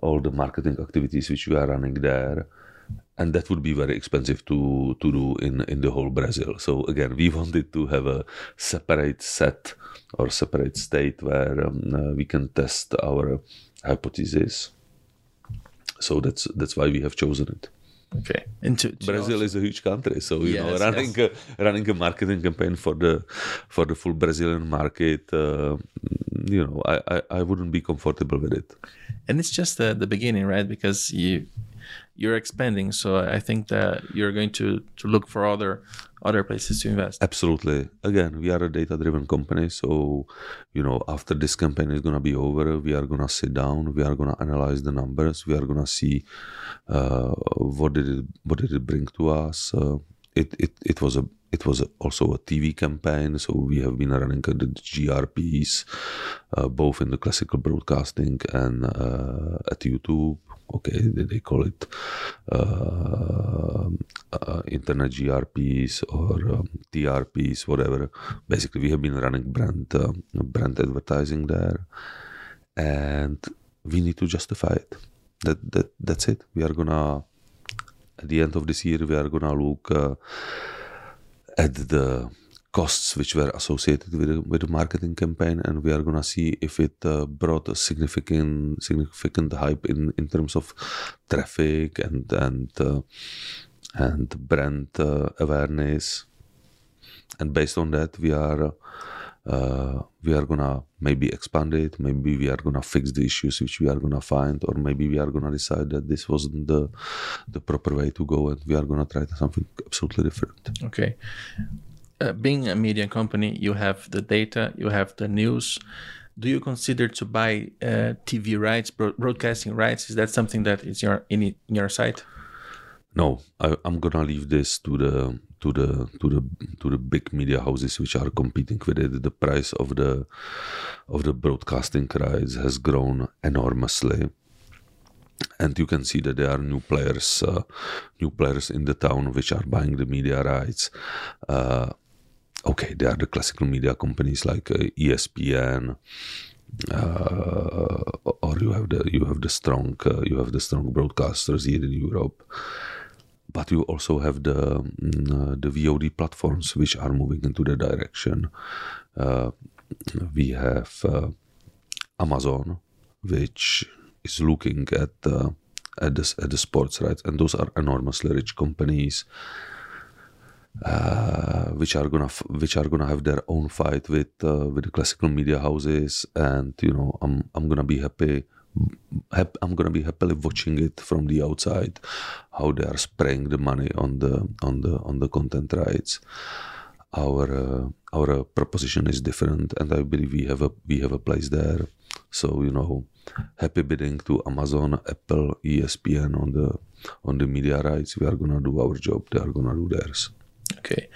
all the marketing activities which we are running there and that would be very expensive to to do in in the whole Brazil. So again, we wanted to have a separate set or separate state where um, uh, we can test our hypothesis. So that's that's why we have chosen it. Okay. And to, to Brazil is a huge country, so you know Yes, running a, running a marketing campaign for the for the full Brazilian market, uh, you know, I, I I wouldn't be comfortable with it. and it's just the, the beginning, right? Because you you're expanding, so I think that you're going to to look for other other places to invest. Absolutely. Again, we are a data driven company. So, you know, after this campaign is going to be over, we are going to sit down, we are going to analyze the numbers, we are going to see uh, what did it what did it bring to us. Uh, it, it, it was a it was also a TV campaign, so we have been running the GRPs, uh, both in the classical broadcasting and uh, at YouTube. Okay, they, call it uh, uh, internet GRPs or um, TRPs, whatever. Basically, we have been running brand uh, brand advertising there, and we need to justify it. That that that's it. We are gonna at the end of this year we are gonna look uh, at the costs which were associated with the, with marketing campaign and we are gonna see if it uh, brought a significant significant hype in in terms of traffic and and uh, and brand uh, awareness. And based on that we are uh, we are gonna maybe expand it maybe we are gonna fix the issues which we are gonna find or maybe we are gonna decide that this wasn't the the proper way to go and we are gonna try something absolutely different Okay. Uh, being a media company, you have the data, you have the news. Do you consider to buy uh, TV rights, bro- broadcasting rights? Is that something that is your in, in your site? no I, i'm gonna leave this to the to the to the to the big media houses which are competing with it the price of the of the broadcasting rights has grown enormously. And you can see that there are new players uh, new players in the town which are buying the media rights. Uh, okay there are the classical media companies like uh, espn uh, or you have the you have the strong uh, you have the strong broadcasters here in Europe but you also have the mm, uh, the VOD platforms which are moving into the direction uh, we have uh, Amazon which is looking at uh, at the at the sports rights and those are enormously rich companies uh, which are gonna which are gonna have their own fight with uh, with the classical media houses, and you know I'm I'm gonna be happy. I'm gonna be happily watching it from the outside, how they are spraying the money on the on the on the content rights. Our uh, our proposition is different, and I believe we have a we have a place there. So you know, happy bidding to Amazon, Apple, ESPN on the on the media rights. We are gonna do our job. They are gonna do theirs. Okay.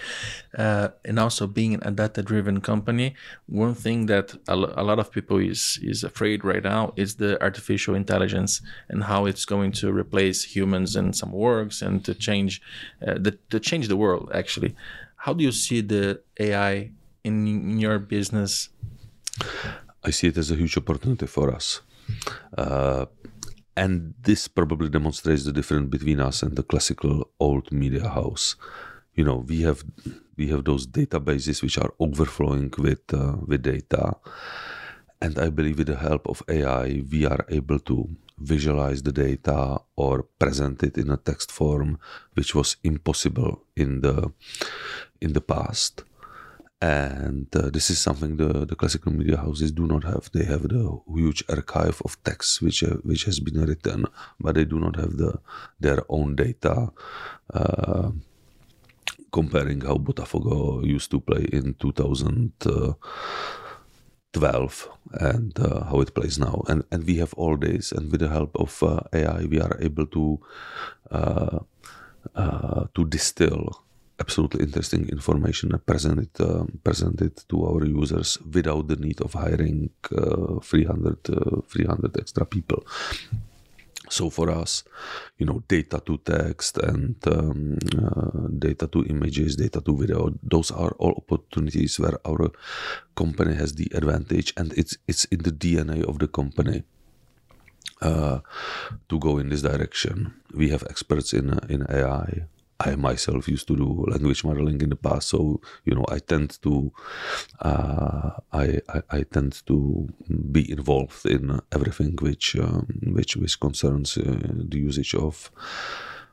Uh, and also being a data driven company, one thing that a, lot of people is is afraid right now is the artificial intelligence and how it's going to replace humans in some works and to change uh, the, to change the world actually. How do you see the AI in, in your business? I see it as a huge opportunity for us. Uh, and this probably demonstrates the difference between us and the classical old media house. You know, we have we have those databases which are overflowing with uh, with data, and I believe with the help of AI, we are able to visualize the data or present it in a text form, which was impossible in the in the past. And uh, this is something the, the classical media houses do not have. They have the huge archive of texts which uh, which has been written but they do not have the their own data uh, comparing how Botafogo used to play in 2012 and uh, how it plays now. And and we have all this and with the help of uh, AI we are able to uh, uh, to distill absolutely interesting information and present it um, present it to our users without the need of hiring uh, 300 uh, 300 extra people so for us you know data to text and um, uh, data to images data to video those are all opportunities where our company has the advantage and it's it's in the dna of the company uh, to go in this direction. We have experts in uh, in AI. I myself used to do language modeling in the past, so you know I tend to uh, I, I I tend to be involved in everything which um, which which concerns uh, the usage of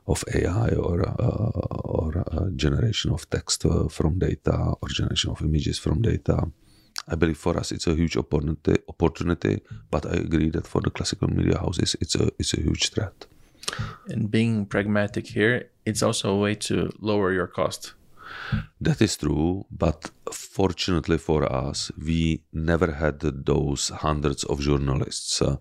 of AI or uh, or uh, generation of text uh, from data or generation of images from data. I believe for us it's a huge opportunity, opportunity, but I agree that for the classical media houses it's a it's a huge threat. And being pragmatic here, it's also a way to lower your cost. That is true, but fortunately for us, we never had those hundreds of journalists. Uh,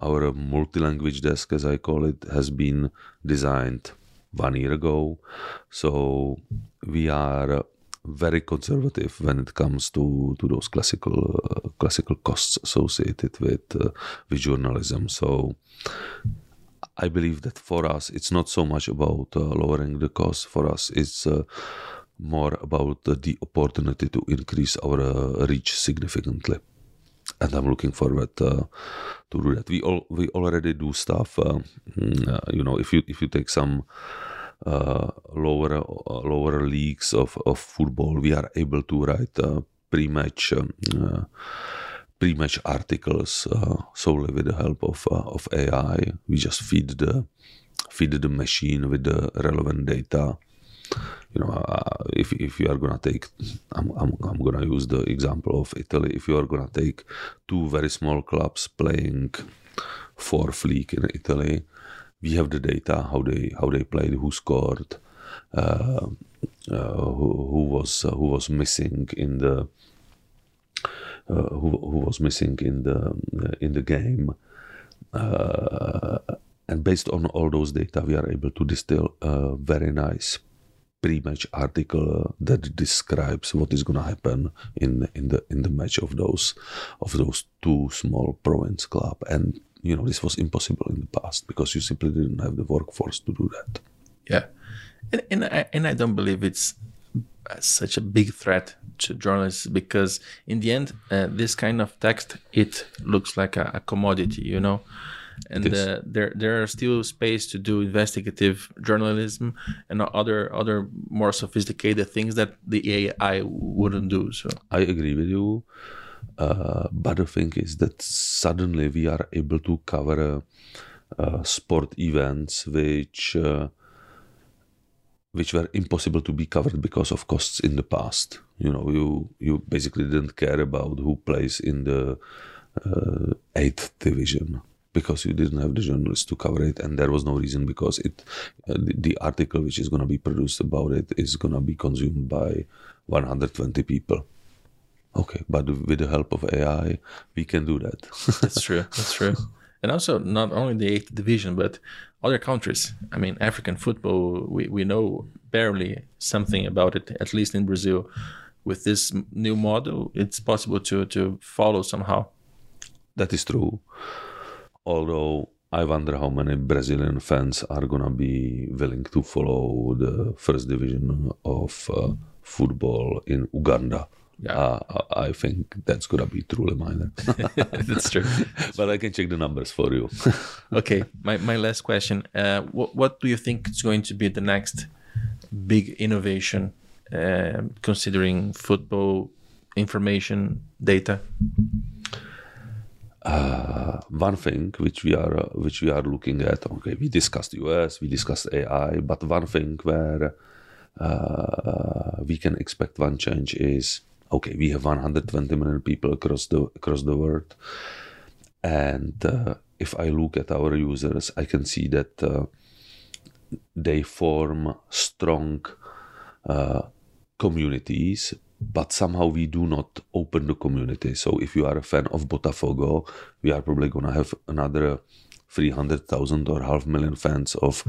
our multi-language desk, as I call it, has been designed one year ago, so we are very conservative when it comes to, to those classical uh, classical costs associated with uh, with journalism. So I believe that for us, it's not so much about uh, lowering the cost. For us, it's uh, more about the opportunity to increase our uh, reach significantly. And I'm looking forward uh, to do that. We all we already do stuff. Uh, mm, you know, if you if you take some lower lower leagues of, of football, we are able to write pre-match. Um, pre-match articles uh, solely with the help of uh, of AI. We just feed the feed the machine with the relevant data. You know, uh, if if you are gonna take, I'm, I'm I'm gonna use the example of Italy. If you are gonna take two very small clubs playing fourth league in Italy, we have the data how they how they played, who scored, uh, uh, who, who was uh, who was missing in the who, who was missing in the in the game. Uh, and based on all those data, we are able to distill a very nice pre-match article that describes what is going to happen in in the in the match of those of those two small province club. And you know this was impossible in the past because you simply didn't have the workforce to do that. Yeah, and and I, and I don't believe it's such a big threat to journalists because in the end uh, this kind of text it looks like a, a commodity you know? And uh, there there are still space to do investigative journalism and other other more sophisticated things that the AI wouldn't do so. I agree with you. Uh, but the thing is that suddenly we are able to cover uh, sport events which uh, which were impossible to be covered because of costs in the past. You know, you you basically didn't care about who plays in the uh, eighth division because you didn't have the journalists to cover it, and there was no reason because it uh, the, the, article which is going to be produced about it is going to be consumed by 120 people. Okay, but with the help of AI, we can do that. That's true. That's true. And also, not only the eighth division, but other countries. I mean, African football, we, we know barely something about it, at least in Brazil. With this new model, it's possible to, to follow somehow. That is true. Although I wonder how many Brazilian fans are to be willing to follow the first division of uh, football in Uganda yeah. Uh, I think that's gonna be truly minor. that's true. but I can check the numbers for you. okay, my, my last question: uh, what what do you think is going to be the next big innovation, uh, considering football information data? Uh, one thing which we are uh, which we are looking at. Okay, we discussed US, we discussed AI, but one thing where uh, we can expect one change is okay, we have 120 million people across the across the world, and uh, if I look at our users, I can see that uh, they form strong uh, communities but somehow we do not open the community. So if you are a fan of Botafogo, we are probably gonna have another 300,000 or half million fans of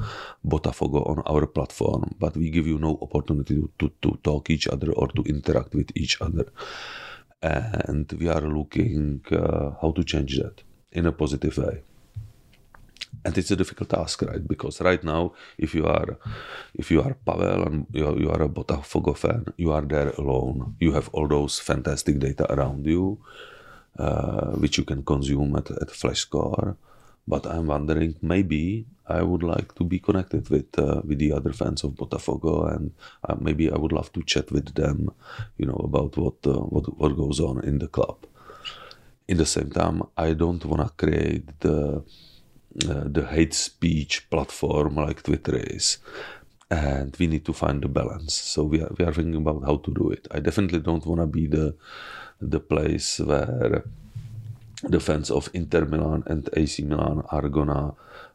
Botafogo on our platform, but we give you no opportunity to, to, to talk each other or to interact with each other. And we are looking uh, how to change that in a positive way. And it's a difficult task, right? Because right now, if you are, if you are Pavel and you are, you are a Botafogo fan, you are there alone. You have all those fantastic data around you, uh, which you can consume at, at but I'm wondering maybe I would like to be connected with uh, with the other fans of Botafogo, and uh, maybe I would love to chat with them, you know, about what uh, what what goes on in the club. In the same time, I don't want to create the uh, the hate speech platform like Twitter is. And we need to find the balance. So we are we are thinking about how to do it. I definitely don't want to be the the place where the fans of Inter Milan and AC Milan are gonna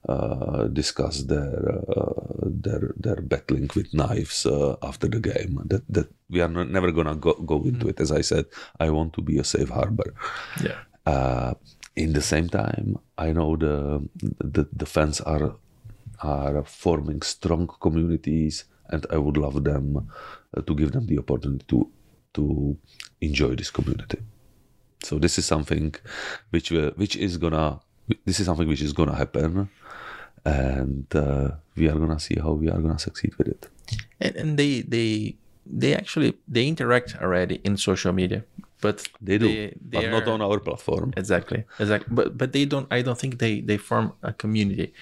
uh, discuss their uh, their their battling with knives uh, after the game. That that we are not, never gonna go, go into mm. it. As I said, I want to be a safe harbor. Yeah. Uh, in the same time, I know the the, the fans are are forming strong communities, and I would love them uh, to give them the opportunity to to enjoy this community. So this is something which which is gonna this is something which is gonna happen, and uh, we are gonna see how we are gonna succeed with it. And, and they they they actually they interact already in social media but they do they, they but are, not on our platform. Exactly exactly. But but they don't i don't think they they form a community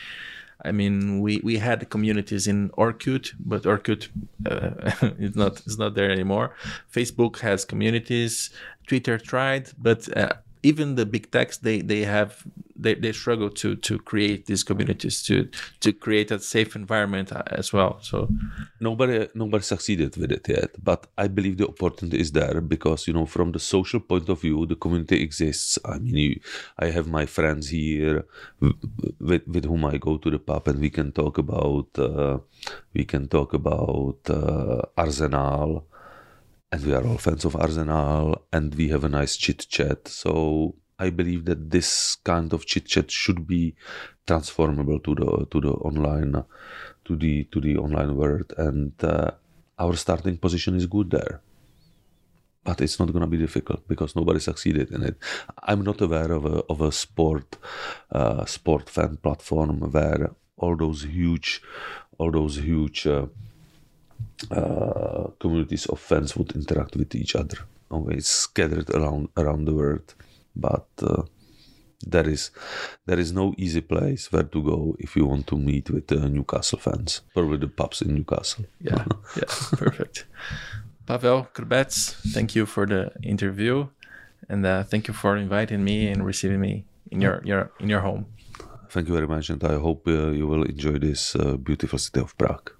I mean, we, we had communities in Orkut, but Orkut uh, is not is not there anymore. Facebook has communities. Twitter tried, but uh, even the big techs they they have they, they struggle to to create these communities to to create a safe environment uh, as well. So nobody nobody succeeded with it yet but i believe the opportunity is there because you know from the social point of view the community exists. I mean you, i have my friends here with with whom i go to the pub and we can talk about uh, we can talk about uh, arsenal and we are all fans of Arsenal and we have a nice chit chat. So I believe that this kind of chit chat should be transformable to the to the online to the to the online world, and uh, our starting position is good there. But it's not going to be difficult because nobody succeeded in it. I'm not aware of a of a sport uh, sport fan platform where all those huge all those huge uh, uh, communities of fans would interact with each other. Always scattered around around the world, but uh, there is there is no easy place where to go if you want to meet with the Newcastle fans. Probably the pubs in Newcastle. Yeah, yeah, perfect. Pavel Krbec, thank you for the interview, and uh, thank you for inviting me and receiving me in your your in your home. Thank you very much, and I hope uh, you will enjoy this uh, beautiful city of Prague.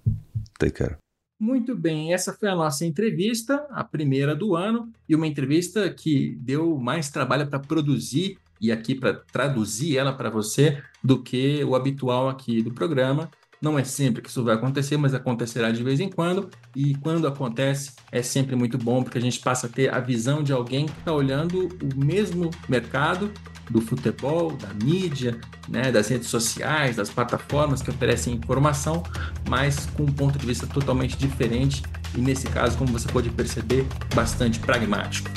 Take care. Muito bem, essa foi a nossa entrevista, a primeira do ano, e uma entrevista que deu mais trabalho para produzir e aqui para traduzir ela para você do que o habitual aqui do programa. Não é sempre que isso vai acontecer, mas acontecerá de vez em quando. E quando acontece, é sempre muito bom, porque a gente passa a ter a visão de alguém que está olhando o mesmo mercado do futebol, da mídia, né, das redes sociais, das plataformas que oferecem informação, mas com um ponto de vista totalmente diferente e, nesse caso, como você pode perceber, bastante pragmático.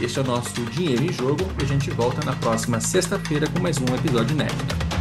Este é o nosso Dinheiro em Jogo e a gente volta na próxima sexta-feira com mais um episódio inédito.